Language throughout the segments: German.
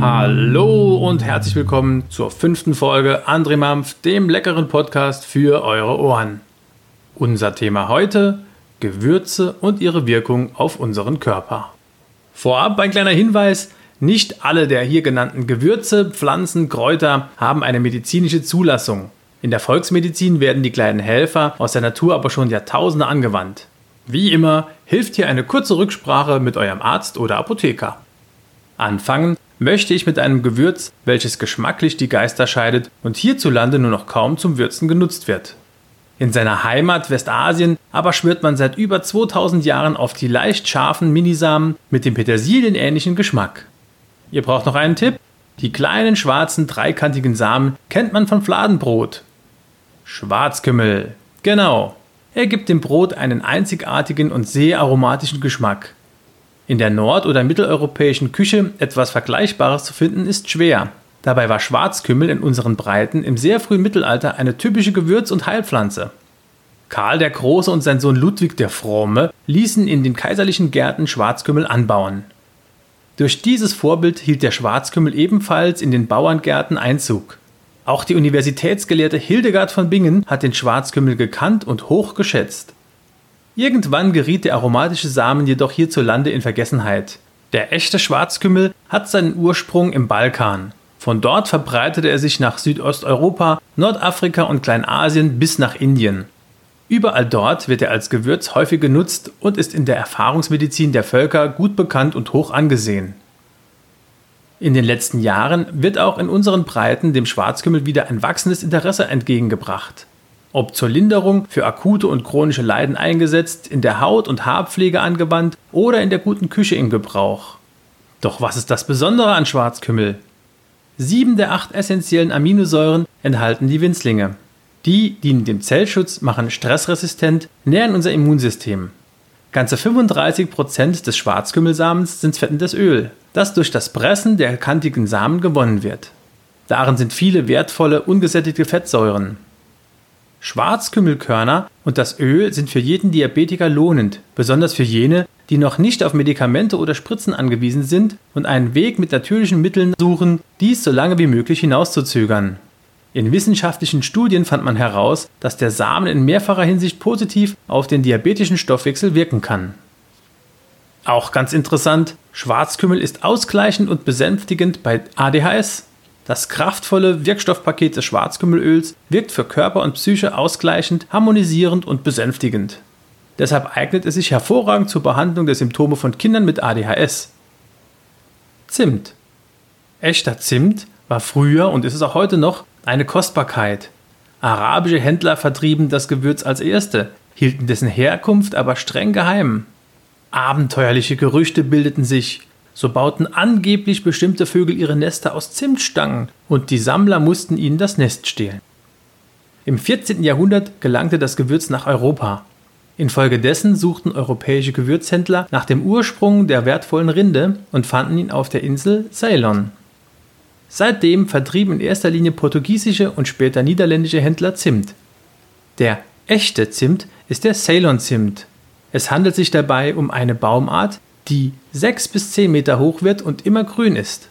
Hallo und herzlich willkommen zur fünften Folge André Mampf, dem leckeren Podcast für eure Ohren. Unser Thema heute: Gewürze und ihre Wirkung auf unseren Körper. Vorab ein kleiner Hinweis: Nicht alle der hier genannten Gewürze, Pflanzen, Kräuter haben eine medizinische Zulassung. In der Volksmedizin werden die kleinen Helfer aus der Natur aber schon Jahrtausende angewandt. Wie immer hilft hier eine kurze Rücksprache mit eurem Arzt oder Apotheker. Anfangen möchte ich mit einem Gewürz, welches geschmacklich die Geister scheidet und hierzulande nur noch kaum zum Würzen genutzt wird. In seiner Heimat Westasien aber schwört man seit über 2000 Jahren auf die leicht scharfen Minisamen mit dem petersilienähnlichen Geschmack. Ihr braucht noch einen Tipp? Die kleinen schwarzen dreikantigen Samen kennt man von Fladenbrot. Schwarzkümmel. Genau. Er gibt dem Brot einen einzigartigen und sehr aromatischen Geschmack. In der nord- oder mitteleuropäischen Küche etwas Vergleichbares zu finden ist schwer. Dabei war Schwarzkümmel in unseren Breiten im sehr frühen Mittelalter eine typische Gewürz- und Heilpflanze. Karl der Große und sein Sohn Ludwig der Fromme ließen in den kaiserlichen Gärten Schwarzkümmel anbauen. Durch dieses Vorbild hielt der Schwarzkümmel ebenfalls in den Bauerngärten Einzug. Auch die Universitätsgelehrte Hildegard von Bingen hat den Schwarzkümmel gekannt und hoch geschätzt. Irgendwann geriet der aromatische Samen jedoch hierzulande in Vergessenheit. Der echte Schwarzkümmel hat seinen Ursprung im Balkan. Von dort verbreitete er sich nach Südosteuropa, Nordafrika und Kleinasien bis nach Indien. Überall dort wird er als Gewürz häufig genutzt und ist in der Erfahrungsmedizin der Völker gut bekannt und hoch angesehen. In den letzten Jahren wird auch in unseren Breiten dem Schwarzkümmel wieder ein wachsendes Interesse entgegengebracht. Ob zur Linderung für akute und chronische Leiden eingesetzt, in der Haut- und Haarpflege angewandt oder in der guten Küche im Gebrauch. Doch was ist das Besondere an Schwarzkümmel? Sieben der acht essentiellen Aminosäuren enthalten die Winzlinge. Die dienen dem Zellschutz, machen stressresistent, nähren unser Immunsystem. Ganze 35% des Schwarzkümmelsamens sind fettendes Öl, das durch das Pressen der kantigen Samen gewonnen wird. Darin sind viele wertvolle, ungesättigte Fettsäuren. Schwarzkümmelkörner und das Öl sind für jeden Diabetiker lohnend, besonders für jene, die noch nicht auf Medikamente oder Spritzen angewiesen sind und einen Weg mit natürlichen Mitteln suchen, dies so lange wie möglich hinauszuzögern. In wissenschaftlichen Studien fand man heraus, dass der Samen in mehrfacher Hinsicht positiv auf den diabetischen Stoffwechsel wirken kann. Auch ganz interessant, Schwarzkümmel ist ausgleichend und besänftigend bei ADHS. Das kraftvolle Wirkstoffpaket des Schwarzkümmelöls wirkt für Körper und Psyche ausgleichend, harmonisierend und besänftigend. Deshalb eignet es sich hervorragend zur Behandlung der Symptome von Kindern mit ADHS. Zimt. Echter Zimt war früher und ist es auch heute noch eine Kostbarkeit. Arabische Händler vertrieben das Gewürz als erste, hielten dessen Herkunft aber streng geheim. Abenteuerliche Gerüchte bildeten sich, so bauten angeblich bestimmte Vögel ihre Nester aus Zimtstangen und die Sammler mussten ihnen das Nest stehlen. Im 14. Jahrhundert gelangte das Gewürz nach Europa. Infolgedessen suchten europäische Gewürzhändler nach dem Ursprung der wertvollen Rinde und fanden ihn auf der Insel Ceylon. Seitdem vertrieben in erster Linie portugiesische und später niederländische Händler Zimt. Der echte Zimt ist der Ceylon-Zimt. Es handelt sich dabei um eine Baumart, die 6 bis 10 Meter hoch wird und immer grün ist.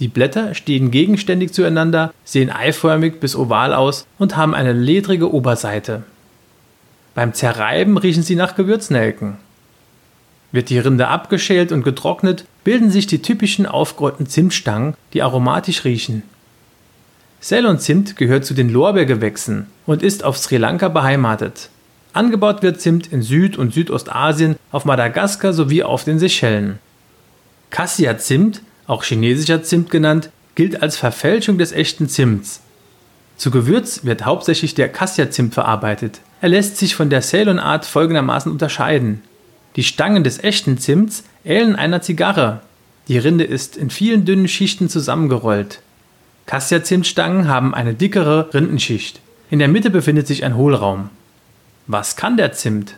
Die Blätter stehen gegenständig zueinander, sehen eiförmig bis oval aus und haben eine ledrige Oberseite. Beim Zerreiben riechen sie nach Gewürznelken. Wird die Rinde abgeschält und getrocknet, bilden sich die typischen aufgerollten Zimtstangen, die aromatisch riechen. Ceylon-Zimt gehört zu den Lorbeergewächsen und ist auf Sri Lanka beheimatet. Angebaut wird Zimt in Süd- und Südostasien, auf Madagaskar sowie auf den Seychellen. Cassia-Zimt, auch chinesischer Zimt genannt, gilt als Verfälschung des echten Zimts. Zu Gewürz wird hauptsächlich der Cassia-Zimt verarbeitet. Er lässt sich von der Ceylon-Art folgendermaßen unterscheiden. Die Stangen des echten Zimts ähneln einer Zigarre. Die Rinde ist in vielen dünnen Schichten zusammengerollt. Cassia-Zimtstangen haben eine dickere Rindenschicht. In der Mitte befindet sich ein Hohlraum. Was kann der Zimt?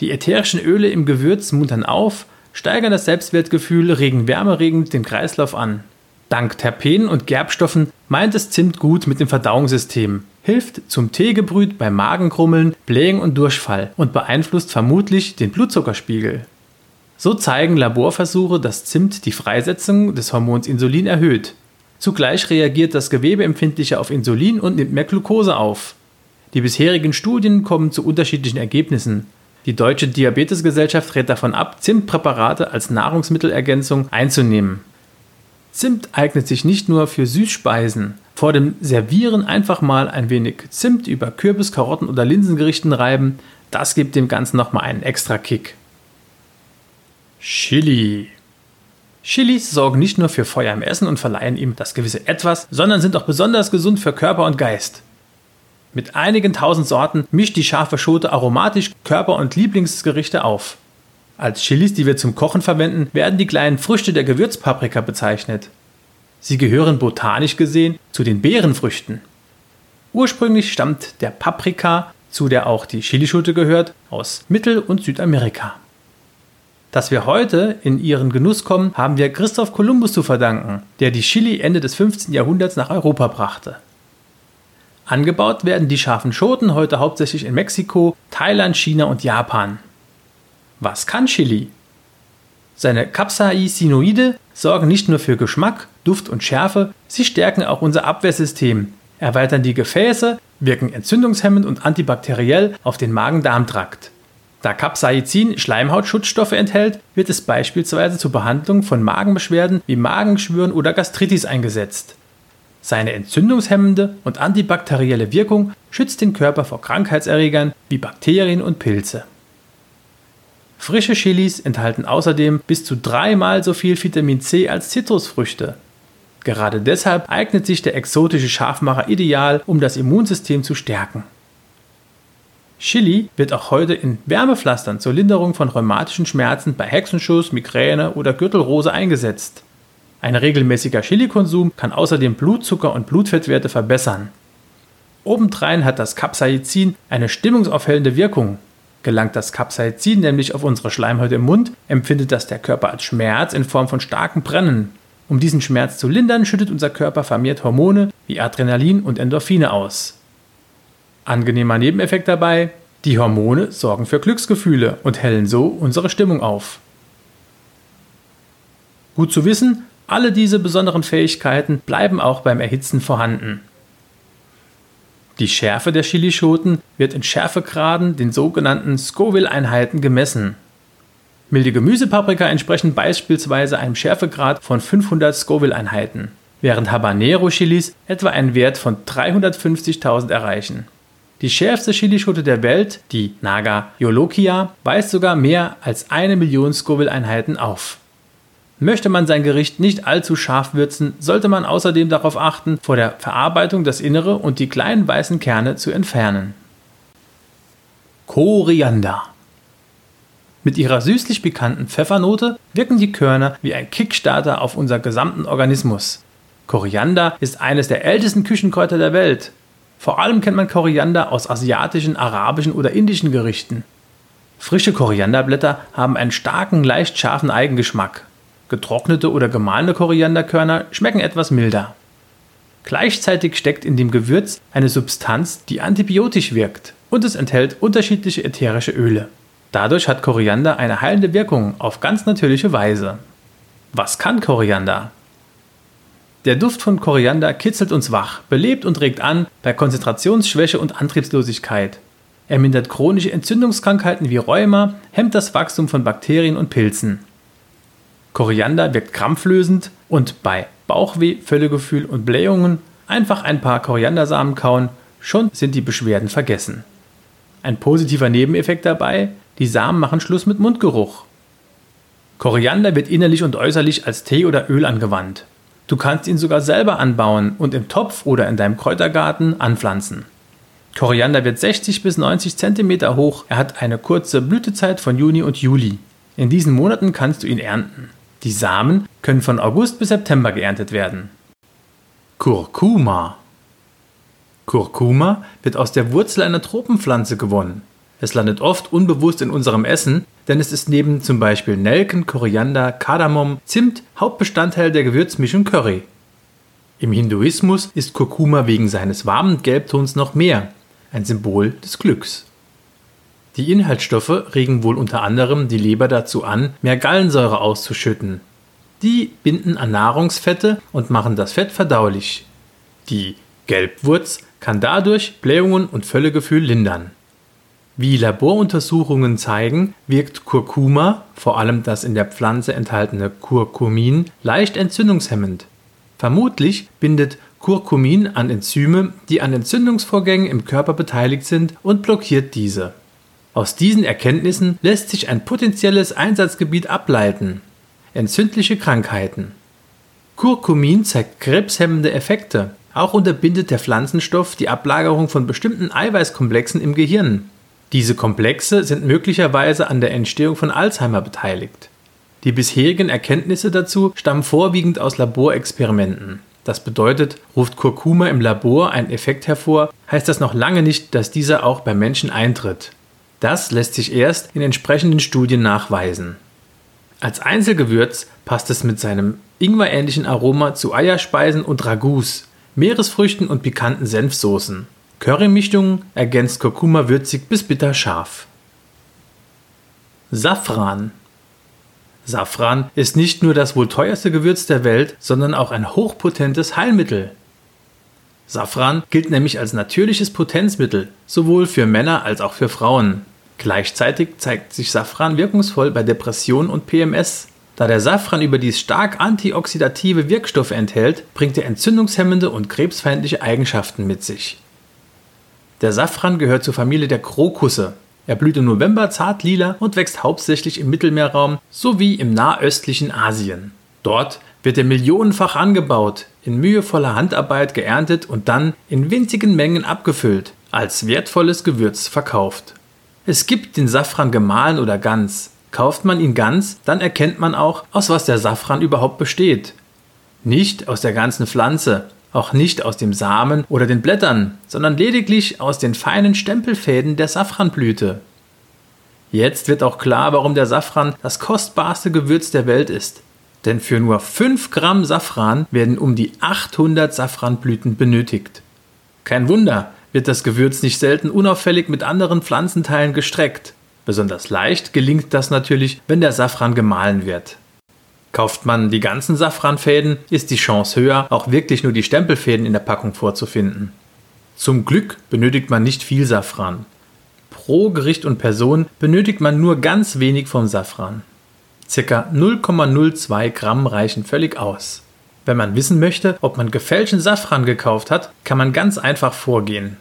Die ätherischen Öle im Gewürz muntern auf, steigern das Selbstwertgefühl, regen wärmeregend den Kreislauf an. Dank Terpenen und Gerbstoffen meint es Zimt gut mit dem Verdauungssystem. Hilft zum Teegebrüt bei Magenkrummeln, Blähen und Durchfall und beeinflusst vermutlich den Blutzuckerspiegel. So zeigen Laborversuche, dass Zimt die Freisetzung des Hormons Insulin erhöht. Zugleich reagiert das Gewebe empfindlicher auf Insulin und nimmt mehr Glucose auf. Die bisherigen Studien kommen zu unterschiedlichen Ergebnissen. Die Deutsche Diabetesgesellschaft rät davon ab, Zimtpräparate als Nahrungsmittelergänzung einzunehmen. Zimt eignet sich nicht nur für Süßspeisen. Vor dem Servieren einfach mal ein wenig Zimt über Kürbis, Karotten oder Linsengerichten reiben, das gibt dem Ganzen nochmal einen extra Kick. Chili. Chilis sorgen nicht nur für Feuer im Essen und verleihen ihm das gewisse Etwas, sondern sind auch besonders gesund für Körper und Geist. Mit einigen tausend Sorten mischt die scharfe Schote aromatisch Körper- und Lieblingsgerichte auf. Als Chilis, die wir zum Kochen verwenden, werden die kleinen Früchte der Gewürzpaprika bezeichnet. Sie gehören botanisch gesehen zu den Beerenfrüchten. Ursprünglich stammt der Paprika, zu der auch die Chilischote gehört, aus Mittel- und Südamerika. Dass wir heute in ihren Genuss kommen, haben wir Christoph Kolumbus zu verdanken, der die Chili Ende des 15. Jahrhunderts nach Europa brachte. Angebaut werden die scharfen Schoten heute hauptsächlich in Mexiko, Thailand, China und Japan. Was kann Chili? Seine Capsaicinoide sorgen nicht nur für Geschmack, Duft und Schärfe, sie stärken auch unser Abwehrsystem, erweitern die Gefäße, wirken entzündungshemmend und antibakteriell auf den Magen-Darm-Trakt. Da Capsaicin Schleimhautschutzstoffe enthält, wird es beispielsweise zur Behandlung von Magenbeschwerden wie Magenschwüren oder Gastritis eingesetzt. Seine entzündungshemmende und antibakterielle Wirkung schützt den Körper vor Krankheitserregern wie Bakterien und Pilze. Frische Chilis enthalten außerdem bis zu dreimal so viel Vitamin C als Zitrusfrüchte. Gerade deshalb eignet sich der exotische Scharfmacher ideal, um das Immunsystem zu stärken. Chili wird auch heute in Wärmepflastern zur Linderung von rheumatischen Schmerzen bei Hexenschuss, Migräne oder Gürtelrose eingesetzt. Ein regelmäßiger Chilikonsum kann außerdem Blutzucker und Blutfettwerte verbessern. Obendrein hat das Capsaicin eine stimmungsaufhellende Wirkung. Gelangt das Capsaicin nämlich auf unsere Schleimhäute im Mund, empfindet das der Körper als Schmerz in Form von starkem Brennen. Um diesen Schmerz zu lindern, schüttet unser Körper vermehrt Hormone wie Adrenalin und Endorphine aus. Angenehmer Nebeneffekt dabei, die Hormone sorgen für Glücksgefühle und hellen so unsere Stimmung auf. Gut zu wissen, alle diese besonderen Fähigkeiten bleiben auch beim Erhitzen vorhanden. Die Schärfe der Chilischoten wird in Schärfegraden, den sogenannten Scoville-Einheiten, gemessen. Milde Gemüsepaprika entsprechen beispielsweise einem Schärfegrad von 500 Scoville-Einheiten, während Habanero-Chilis etwa einen Wert von 350.000 erreichen. Die schärfste Chilischote der Welt, die Naga Yolokia, weist sogar mehr als eine Million Scoville-Einheiten auf. Möchte man sein Gericht nicht allzu scharf würzen, sollte man außerdem darauf achten, vor der Verarbeitung das Innere und die kleinen weißen Kerne zu entfernen. Koriander mit ihrer süßlich pikanten Pfeffernote wirken die Körner wie ein Kickstarter auf unser gesamten Organismus. Koriander ist eines der ältesten Küchenkräuter der Welt. Vor allem kennt man Koriander aus asiatischen, arabischen oder indischen Gerichten. Frische Korianderblätter haben einen starken, leicht scharfen Eigengeschmack. Getrocknete oder gemahlene Korianderkörner schmecken etwas milder. Gleichzeitig steckt in dem Gewürz eine Substanz, die antibiotisch wirkt und es enthält unterschiedliche ätherische Öle. Dadurch hat Koriander eine heilende Wirkung auf ganz natürliche Weise. Was kann Koriander? Der Duft von Koriander kitzelt uns wach, belebt und regt an bei Konzentrationsschwäche und Antriebslosigkeit. Er mindert chronische Entzündungskrankheiten wie Rheuma, hemmt das Wachstum von Bakterien und Pilzen. Koriander wirkt krampflösend und bei Bauchweh, Völlegefühl und Blähungen einfach ein paar Koriandersamen kauen, schon sind die Beschwerden vergessen. Ein positiver Nebeneffekt dabei, die Samen machen Schluss mit Mundgeruch. Koriander wird innerlich und äußerlich als Tee oder Öl angewandt. Du kannst ihn sogar selber anbauen und im Topf oder in deinem Kräutergarten anpflanzen. Koriander wird 60 bis 90 cm hoch, er hat eine kurze Blütezeit von Juni und Juli. In diesen Monaten kannst du ihn ernten. Die Samen können von August bis September geerntet werden. Kurkuma. Kurkuma wird aus der Wurzel einer Tropenpflanze gewonnen. Es landet oft unbewusst in unserem Essen, denn es ist neben zum Beispiel Nelken, Koriander, Kardamom, Zimt Hauptbestandteil der Gewürzmischung Curry. Im Hinduismus ist Kurkuma wegen seines warmen Gelbtons noch mehr, ein Symbol des Glücks. Die Inhaltsstoffe regen wohl unter anderem die Leber dazu an, mehr Gallensäure auszuschütten. Die binden an Nahrungsfette und machen das Fett verdaulich. Die Gelbwurz kann dadurch Blähungen und Völlegefühl lindern. Wie Laboruntersuchungen zeigen, wirkt Kurkuma, vor allem das in der Pflanze enthaltene Curcumin, leicht entzündungshemmend. Vermutlich bindet Curcumin an Enzyme, die an Entzündungsvorgängen im Körper beteiligt sind und blockiert diese. Aus diesen Erkenntnissen lässt sich ein potenzielles Einsatzgebiet ableiten. Entzündliche Krankheiten. Curcumin zeigt krebshemmende Effekte. Auch unterbindet der Pflanzenstoff die Ablagerung von bestimmten Eiweißkomplexen im Gehirn. Diese Komplexe sind möglicherweise an der Entstehung von Alzheimer beteiligt. Die bisherigen Erkenntnisse dazu stammen vorwiegend aus Laborexperimenten. Das bedeutet, ruft Kurkuma im Labor einen Effekt hervor, heißt das noch lange nicht, dass dieser auch bei Menschen eintritt. Das lässt sich erst in entsprechenden Studien nachweisen. Als Einzelgewürz passt es mit seinem ingwerähnlichen Aroma zu Eierspeisen und Ragouts, Meeresfrüchten und pikanten Senfsoßen. Currymischungen ergänzt Kurkuma würzig bis bitter scharf. Safran Safran ist nicht nur das wohl teuerste Gewürz der Welt, sondern auch ein hochpotentes Heilmittel. Safran gilt nämlich als natürliches Potenzmittel, sowohl für Männer als auch für Frauen. Gleichzeitig zeigt sich Safran wirkungsvoll bei Depressionen und PMS. Da der Safran überdies stark antioxidative Wirkstoffe enthält, bringt er entzündungshemmende und krebsfeindliche Eigenschaften mit sich. Der Safran gehört zur Familie der Krokusse. Er blüht im November zart lila und wächst hauptsächlich im Mittelmeerraum sowie im nahöstlichen Asien. Dort wird er millionenfach angebaut, in mühevoller Handarbeit geerntet und dann in winzigen Mengen abgefüllt, als wertvolles Gewürz verkauft. Es gibt den Safran gemahlen oder ganz. Kauft man ihn ganz, dann erkennt man auch, aus was der Safran überhaupt besteht. Nicht aus der ganzen Pflanze, auch nicht aus dem Samen oder den Blättern, sondern lediglich aus den feinen Stempelfäden der Safranblüte. Jetzt wird auch klar, warum der Safran das kostbarste Gewürz der Welt ist. Denn für nur 5 Gramm Safran werden um die 800 Safranblüten benötigt. Kein Wunder, wird das Gewürz nicht selten unauffällig mit anderen Pflanzenteilen gestreckt. Besonders leicht gelingt das natürlich, wenn der Safran gemahlen wird. Kauft man die ganzen Safranfäden, ist die Chance höher, auch wirklich nur die Stempelfäden in der Packung vorzufinden. Zum Glück benötigt man nicht viel Safran. Pro Gericht und Person benötigt man nur ganz wenig vom Safran. Circa 0,02 Gramm reichen völlig aus. Wenn man wissen möchte, ob man gefälschten Safran gekauft hat, kann man ganz einfach vorgehen.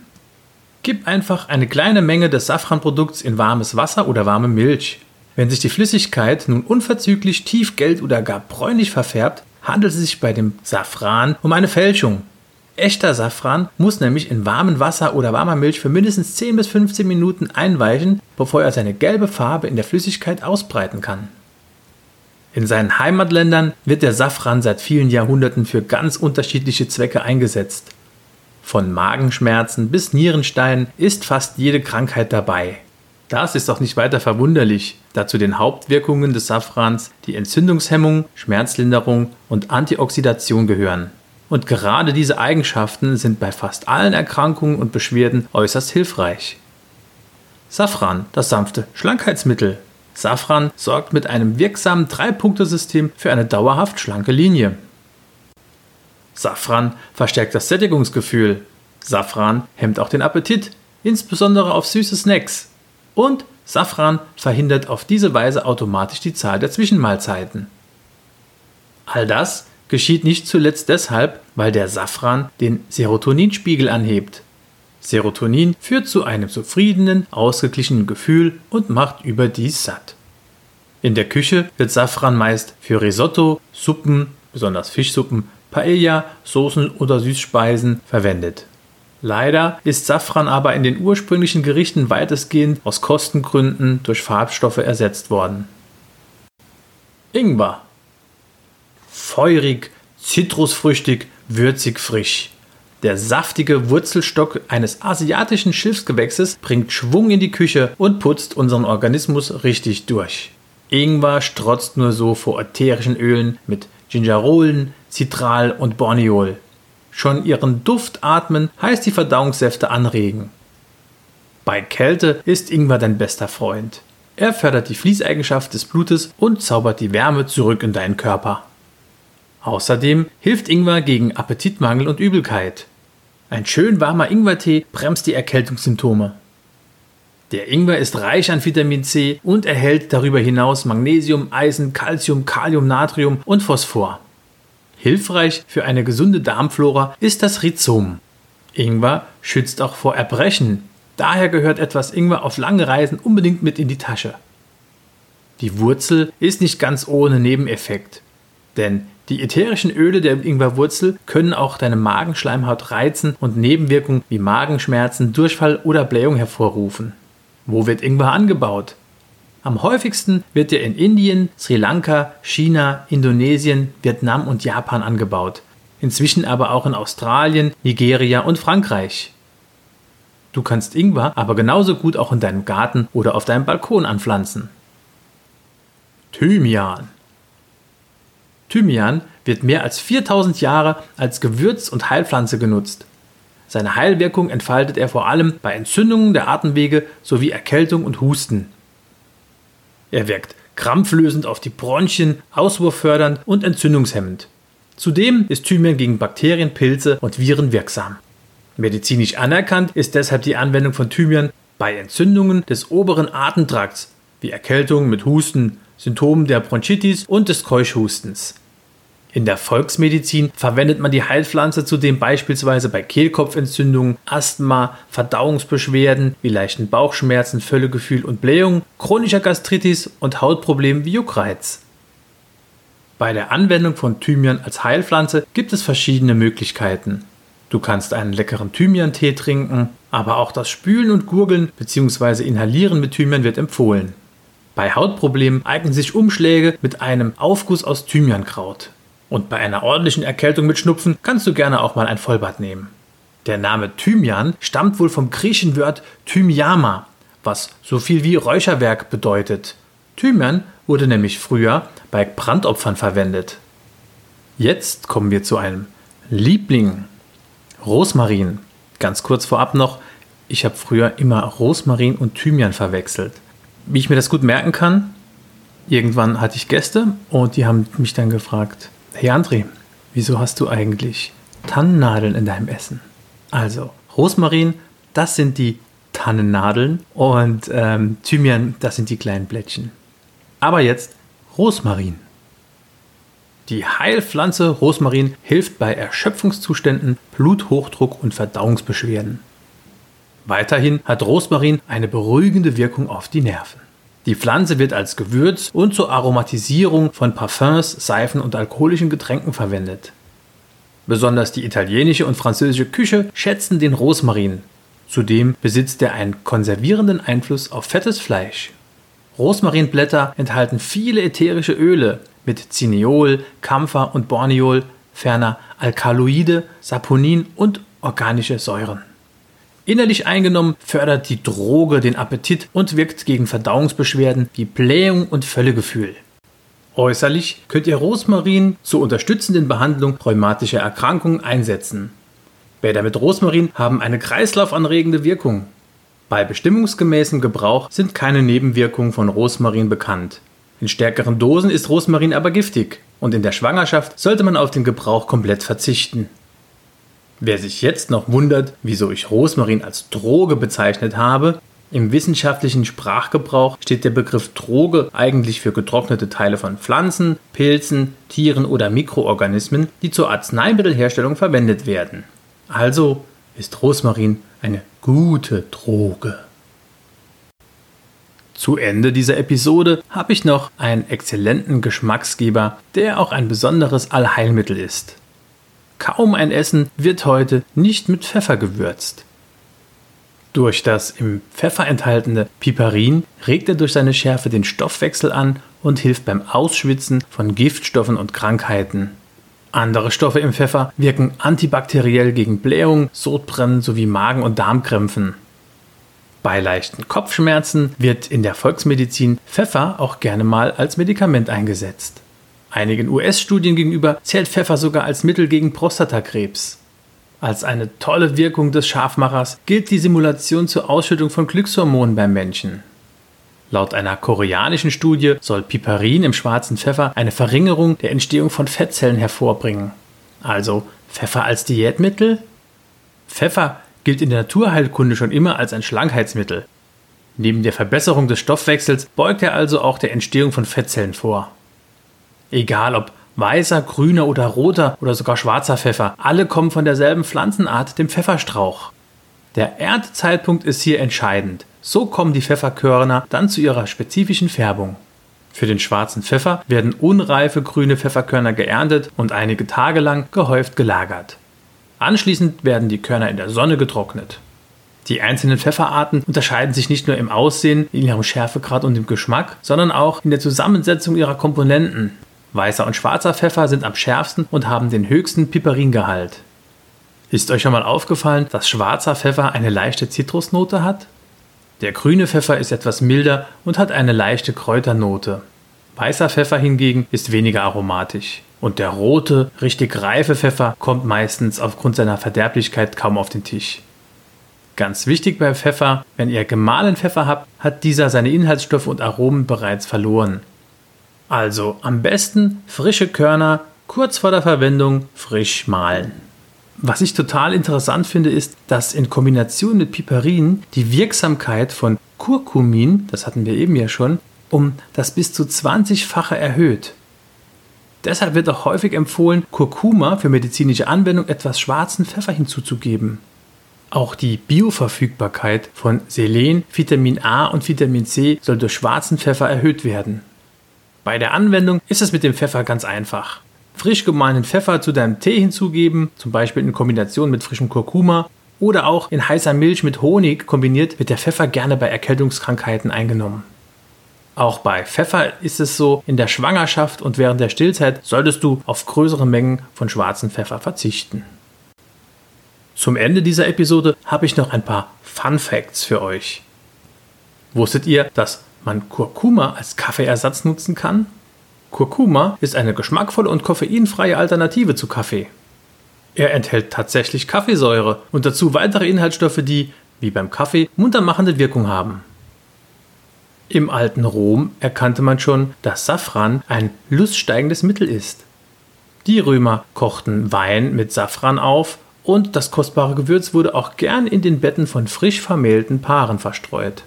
Gib einfach eine kleine Menge des Safranprodukts in warmes Wasser oder warme Milch. Wenn sich die Flüssigkeit nun unverzüglich tiefgelb oder gar bräunlich verfärbt, handelt es sich bei dem Safran um eine Fälschung. Echter Safran muss nämlich in warmem Wasser oder warmer Milch für mindestens 10 bis 15 Minuten einweichen, bevor er seine gelbe Farbe in der Flüssigkeit ausbreiten kann. In seinen Heimatländern wird der Safran seit vielen Jahrhunderten für ganz unterschiedliche Zwecke eingesetzt. Von Magenschmerzen bis Nierenstein ist fast jede Krankheit dabei. Das ist auch nicht weiter verwunderlich, da zu den Hauptwirkungen des Safrans die Entzündungshemmung, Schmerzlinderung und Antioxidation gehören. Und gerade diese Eigenschaften sind bei fast allen Erkrankungen und Beschwerden äußerst hilfreich. Safran, das sanfte Schlankheitsmittel, Safran sorgt mit einem wirksamen Drei-Punkte-System für eine dauerhaft schlanke Linie. Safran verstärkt das Sättigungsgefühl. Safran hemmt auch den Appetit, insbesondere auf süße Snacks. Und Safran verhindert auf diese Weise automatisch die Zahl der Zwischenmahlzeiten. All das geschieht nicht zuletzt deshalb, weil der Safran den Serotoninspiegel anhebt. Serotonin führt zu einem zufriedenen, ausgeglichenen Gefühl und macht überdies satt. In der Küche wird Safran meist für Risotto, Suppen, besonders Fischsuppen, Paella, Soßen oder Süßspeisen verwendet. Leider ist Safran aber in den ursprünglichen Gerichten weitestgehend aus Kostengründen durch Farbstoffe ersetzt worden. Ingwer. Feurig, zitrusfrüchtig, würzig frisch. Der saftige Wurzelstock eines asiatischen Schiffsgewächses bringt Schwung in die Küche und putzt unseren Organismus richtig durch. Ingwer strotzt nur so vor ätherischen Ölen mit Gingerolen, Citral und Borneol. Schon ihren Duft atmen heißt die Verdauungssäfte anregen. Bei Kälte ist Ingwer dein bester Freund. Er fördert die Fließeigenschaft des Blutes und zaubert die Wärme zurück in deinen Körper. Außerdem hilft Ingwer gegen Appetitmangel und Übelkeit. Ein schön warmer Ingwertee bremst die Erkältungssymptome. Der Ingwer ist reich an Vitamin C und erhält darüber hinaus Magnesium, Eisen, Calcium, Kalium, Natrium und Phosphor. Hilfreich für eine gesunde Darmflora ist das Rhizom. Ingwer schützt auch vor Erbrechen. Daher gehört etwas Ingwer auf lange Reisen unbedingt mit in die Tasche. Die Wurzel ist nicht ganz ohne Nebeneffekt, denn die ätherischen Öle der Ingwerwurzel können auch deine Magenschleimhaut reizen und Nebenwirkungen wie Magenschmerzen, Durchfall oder Blähung hervorrufen. Wo wird Ingwer angebaut? Am häufigsten wird er in Indien, Sri Lanka, China, Indonesien, Vietnam und Japan angebaut. Inzwischen aber auch in Australien, Nigeria und Frankreich. Du kannst Ingwer aber genauso gut auch in deinem Garten oder auf deinem Balkon anpflanzen. Thymian. Thymian wird mehr als 4000 Jahre als Gewürz- und Heilpflanze genutzt. Seine Heilwirkung entfaltet er vor allem bei Entzündungen der Atemwege sowie Erkältung und Husten. Er wirkt krampflösend auf die Bronchien, auswurffördernd und entzündungshemmend. Zudem ist Thymian gegen Bakterien, Pilze und Viren wirksam. Medizinisch anerkannt ist deshalb die Anwendung von Thymian bei Entzündungen des oberen Atemtrakts, wie Erkältung mit Husten, Symptomen der Bronchitis und des Keuchhustens. In der Volksmedizin verwendet man die Heilpflanze zudem beispielsweise bei Kehlkopfentzündungen, Asthma, Verdauungsbeschwerden wie leichten Bauchschmerzen, Völlegefühl und Blähung, chronischer Gastritis und Hautproblemen wie Juckreiz. Bei der Anwendung von Thymian als Heilpflanze gibt es verschiedene Möglichkeiten. Du kannst einen leckeren Thymian-Tee trinken, aber auch das Spülen und Gurgeln bzw. Inhalieren mit Thymian wird empfohlen. Bei Hautproblemen eignen sich Umschläge mit einem Aufguss aus Thymiankraut. Und bei einer ordentlichen Erkältung mit Schnupfen kannst du gerne auch mal ein Vollbad nehmen. Der Name Thymian stammt wohl vom griechischen Wort Thymiama, was so viel wie Räucherwerk bedeutet. Thymian wurde nämlich früher bei Brandopfern verwendet. Jetzt kommen wir zu einem Liebling. Rosmarin. Ganz kurz vorab noch, ich habe früher immer Rosmarin und Thymian verwechselt. Wie ich mir das gut merken kann, irgendwann hatte ich Gäste und die haben mich dann gefragt, Hey André, wieso hast du eigentlich Tannennadeln in deinem Essen? Also, Rosmarin, das sind die Tannennadeln und ähm, Thymian, das sind die kleinen Blättchen. Aber jetzt Rosmarin. Die Heilpflanze Rosmarin hilft bei Erschöpfungszuständen, Bluthochdruck und Verdauungsbeschwerden. Weiterhin hat Rosmarin eine beruhigende Wirkung auf die Nerven. Die Pflanze wird als Gewürz und zur Aromatisierung von Parfums, Seifen und alkoholischen Getränken verwendet. Besonders die italienische und französische Küche schätzen den Rosmarin. Zudem besitzt er einen konservierenden Einfluss auf fettes Fleisch. Rosmarinblätter enthalten viele ätherische Öle mit Cineol, Kampfer und Borneol, ferner Alkaloide, Saponin und organische Säuren. Innerlich eingenommen fördert die Droge den Appetit und wirkt gegen Verdauungsbeschwerden wie Blähung und Völlegefühl. Äußerlich könnt ihr Rosmarin zur unterstützenden Behandlung rheumatischer Erkrankungen einsetzen. Bäder mit Rosmarin haben eine kreislaufanregende Wirkung. Bei bestimmungsgemäßem Gebrauch sind keine Nebenwirkungen von Rosmarin bekannt. In stärkeren Dosen ist Rosmarin aber giftig und in der Schwangerschaft sollte man auf den Gebrauch komplett verzichten. Wer sich jetzt noch wundert, wieso ich Rosmarin als Droge bezeichnet habe, im wissenschaftlichen Sprachgebrauch steht der Begriff Droge eigentlich für getrocknete Teile von Pflanzen, Pilzen, Tieren oder Mikroorganismen, die zur Arzneimittelherstellung verwendet werden. Also ist Rosmarin eine gute Droge. Zu Ende dieser Episode habe ich noch einen exzellenten Geschmacksgeber, der auch ein besonderes Allheilmittel ist. Kaum ein Essen wird heute nicht mit Pfeffer gewürzt. Durch das im Pfeffer enthaltene Piperin regt er durch seine Schärfe den Stoffwechsel an und hilft beim Ausschwitzen von Giftstoffen und Krankheiten. Andere Stoffe im Pfeffer wirken antibakteriell gegen Blähung, Sodbrennen sowie Magen- und Darmkrämpfen. Bei leichten Kopfschmerzen wird in der Volksmedizin Pfeffer auch gerne mal als Medikament eingesetzt. Einigen US-Studien gegenüber zählt Pfeffer sogar als Mittel gegen Prostatakrebs. Als eine tolle Wirkung des Scharfmachers gilt die Simulation zur Ausschüttung von Glückshormonen beim Menschen. Laut einer koreanischen Studie soll Piperin im schwarzen Pfeffer eine Verringerung der Entstehung von Fettzellen hervorbringen. Also Pfeffer als Diätmittel? Pfeffer gilt in der Naturheilkunde schon immer als ein Schlankheitsmittel. Neben der Verbesserung des Stoffwechsels beugt er also auch der Entstehung von Fettzellen vor. Egal ob weißer, grüner oder roter oder sogar schwarzer Pfeffer, alle kommen von derselben Pflanzenart, dem Pfefferstrauch. Der Erntezeitpunkt ist hier entscheidend. So kommen die Pfefferkörner dann zu ihrer spezifischen Färbung. Für den schwarzen Pfeffer werden unreife grüne Pfefferkörner geerntet und einige Tage lang gehäuft gelagert. Anschließend werden die Körner in der Sonne getrocknet. Die einzelnen Pfefferarten unterscheiden sich nicht nur im Aussehen, in ihrem Schärfegrad und im Geschmack, sondern auch in der Zusammensetzung ihrer Komponenten. Weißer und schwarzer Pfeffer sind am schärfsten und haben den höchsten Piperingehalt. Ist euch schon mal aufgefallen, dass schwarzer Pfeffer eine leichte Zitrusnote hat? Der grüne Pfeffer ist etwas milder und hat eine leichte Kräuternote. Weißer Pfeffer hingegen ist weniger aromatisch. Und der rote, richtig reife Pfeffer kommt meistens aufgrund seiner Verderblichkeit kaum auf den Tisch. Ganz wichtig bei Pfeffer, wenn ihr gemahlenen Pfeffer habt, hat dieser seine Inhaltsstoffe und Aromen bereits verloren. Also am besten frische Körner kurz vor der Verwendung frisch mahlen. Was ich total interessant finde, ist, dass in Kombination mit Piperin die Wirksamkeit von Curcumin, das hatten wir eben ja schon, um das bis zu 20-fache erhöht. Deshalb wird auch häufig empfohlen, Kurkuma für medizinische Anwendung etwas schwarzen Pfeffer hinzuzugeben. Auch die Bioverfügbarkeit von Selen, Vitamin A und Vitamin C soll durch schwarzen Pfeffer erhöht werden. Bei der Anwendung ist es mit dem Pfeffer ganz einfach frisch gemahlenen Pfeffer zu deinem Tee hinzugeben, zum Beispiel in Kombination mit frischem Kurkuma oder auch in heißer Milch mit Honig kombiniert, wird der Pfeffer gerne bei Erkältungskrankheiten eingenommen. Auch bei Pfeffer ist es so, in der Schwangerschaft und während der Stillzeit solltest du auf größere Mengen von schwarzen Pfeffer verzichten. Zum Ende dieser Episode habe ich noch ein paar Fun Facts für euch. Wusstet ihr, dass man Kurkuma als Kaffeeersatz nutzen kann? Kurkuma ist eine geschmackvolle und koffeinfreie Alternative zu Kaffee. Er enthält tatsächlich Kaffeesäure und dazu weitere Inhaltsstoffe, die, wie beim Kaffee, muntermachende Wirkung haben. Im alten Rom erkannte man schon, dass Safran ein luststeigendes Mittel ist. Die Römer kochten Wein mit Safran auf und das kostbare Gewürz wurde auch gern in den Betten von frisch vermählten Paaren verstreut.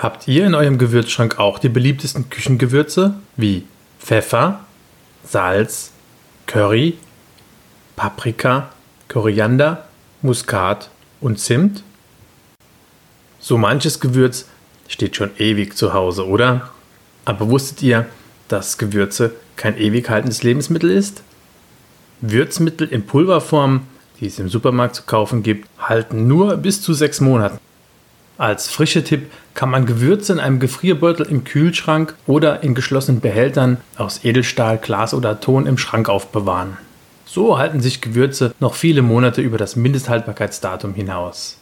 Habt ihr in eurem Gewürzschrank auch die beliebtesten Küchengewürze wie Pfeffer, Salz, Curry, Paprika, Koriander, Muskat und Zimt? So manches Gewürz steht schon ewig zu Hause, oder? Aber wusstet ihr, dass Gewürze kein ewig haltendes Lebensmittel ist? Würzmittel in Pulverform, die es im Supermarkt zu kaufen gibt, halten nur bis zu sechs Monaten. Als frische Tipp kann man Gewürze in einem Gefrierbeutel im Kühlschrank oder in geschlossenen Behältern aus Edelstahl, Glas oder Ton im Schrank aufbewahren. So halten sich Gewürze noch viele Monate über das Mindesthaltbarkeitsdatum hinaus.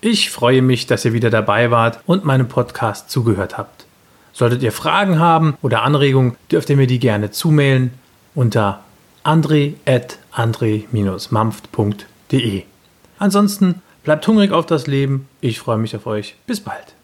Ich freue mich, dass ihr wieder dabei wart und meinem Podcast zugehört habt. Solltet ihr Fragen haben oder Anregungen, dürft ihr mir die gerne zumailen unter andre.andre-mampft.de. Ansonsten Bleibt hungrig auf das Leben. Ich freue mich auf euch. Bis bald.